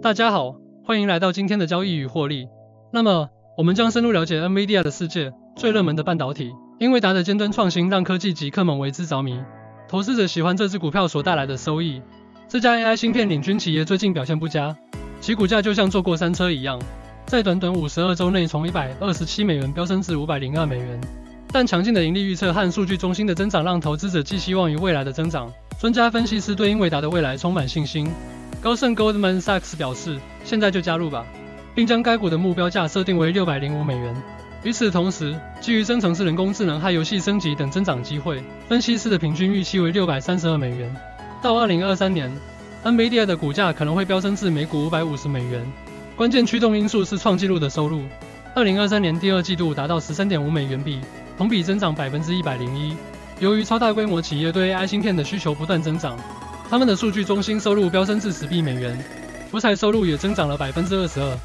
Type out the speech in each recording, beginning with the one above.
大家好，欢迎来到今天的交易与获利。那么，我们将深入了解 NVIDIA 的世界最热门的半导体。英伟达的尖端创新让科技极客们为之着迷，投资者喜欢这只股票所带来的收益。这家 AI 芯片领军企业最近表现不佳，其股价就像坐过山车一样，在短短五十二周内从一百二十七美元飙升至五百零二美元。但强劲的盈利预测和数据中心的增长让投资者寄希望于未来的增长。专家分析师对英伟达的未来充满信心。高盛 Goldman Sachs 表示，现在就加入吧，并将该股的目标价设定为六百零五美元。与此同时，基于生成式人工智能和游戏升级等增长机会，分析师的平均预期为六百三十二美元。到二零二三年，NVIDIA 的股价可能会飙升至每股五百五十美元。关键驱动因素是创纪录的收入，二零二三年第二季度达到十三点五美元币，同比增长百分之一百零一。由于超大规模企业对 AI 芯片的需求不断增长。他们的数据中心收入飙升至十亿美元，福彩收入也增长了百分之二十二。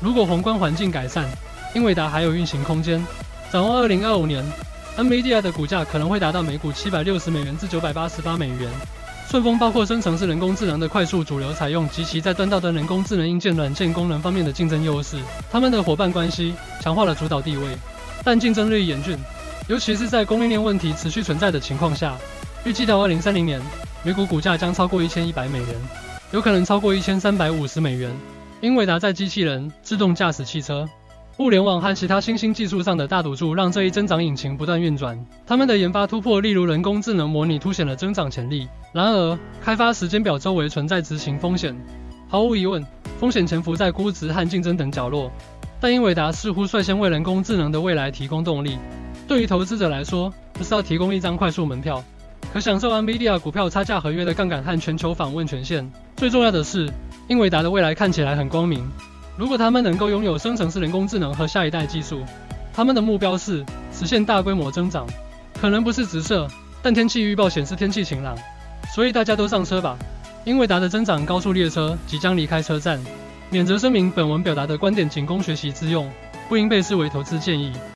如果宏观环境改善，英伟达还有运行空间。展望二零二五年，NVIDIA 的股价可能会达到每股七百六十美元至九百八十八美元。顺丰包括生成式人工智能的快速主流采用及其在端到端人工智能硬件软件功能方面的竞争优势，他们的伙伴关系强化了主导地位。但竞争日益严峻，尤其是在供应链问题持续存在的情况下，预计到二零三零年。每股股价将超过一千一百美元，有可能超过一千三百五十美元。英伟达在机器人、自动驾驶汽车、物联网和其他新兴技术上的大赌注，让这一增长引擎不断运转。他们的研发突破，例如人工智能模拟，凸显了增长潜力。然而，开发时间表周围存在执行风险。毫无疑问，风险潜伏在估值和竞争等角落。但英伟达似乎率先为人工智能的未来提供动力。对于投资者来说，不是要提供一张快速门票。可享受 NVIDIA 股票差价合约的杠杆和全球访问权限。最重要的是，英伟达的未来看起来很光明。如果他们能够拥有生成式人工智能和下一代技术，他们的目标是实现大规模增长。可能不是直射，但天气预报显示天气晴朗，所以大家都上车吧。英伟达的增长高速列车即将离开车站。免责声明：本文表达的观点仅供学习之用，不应被视为投资建议。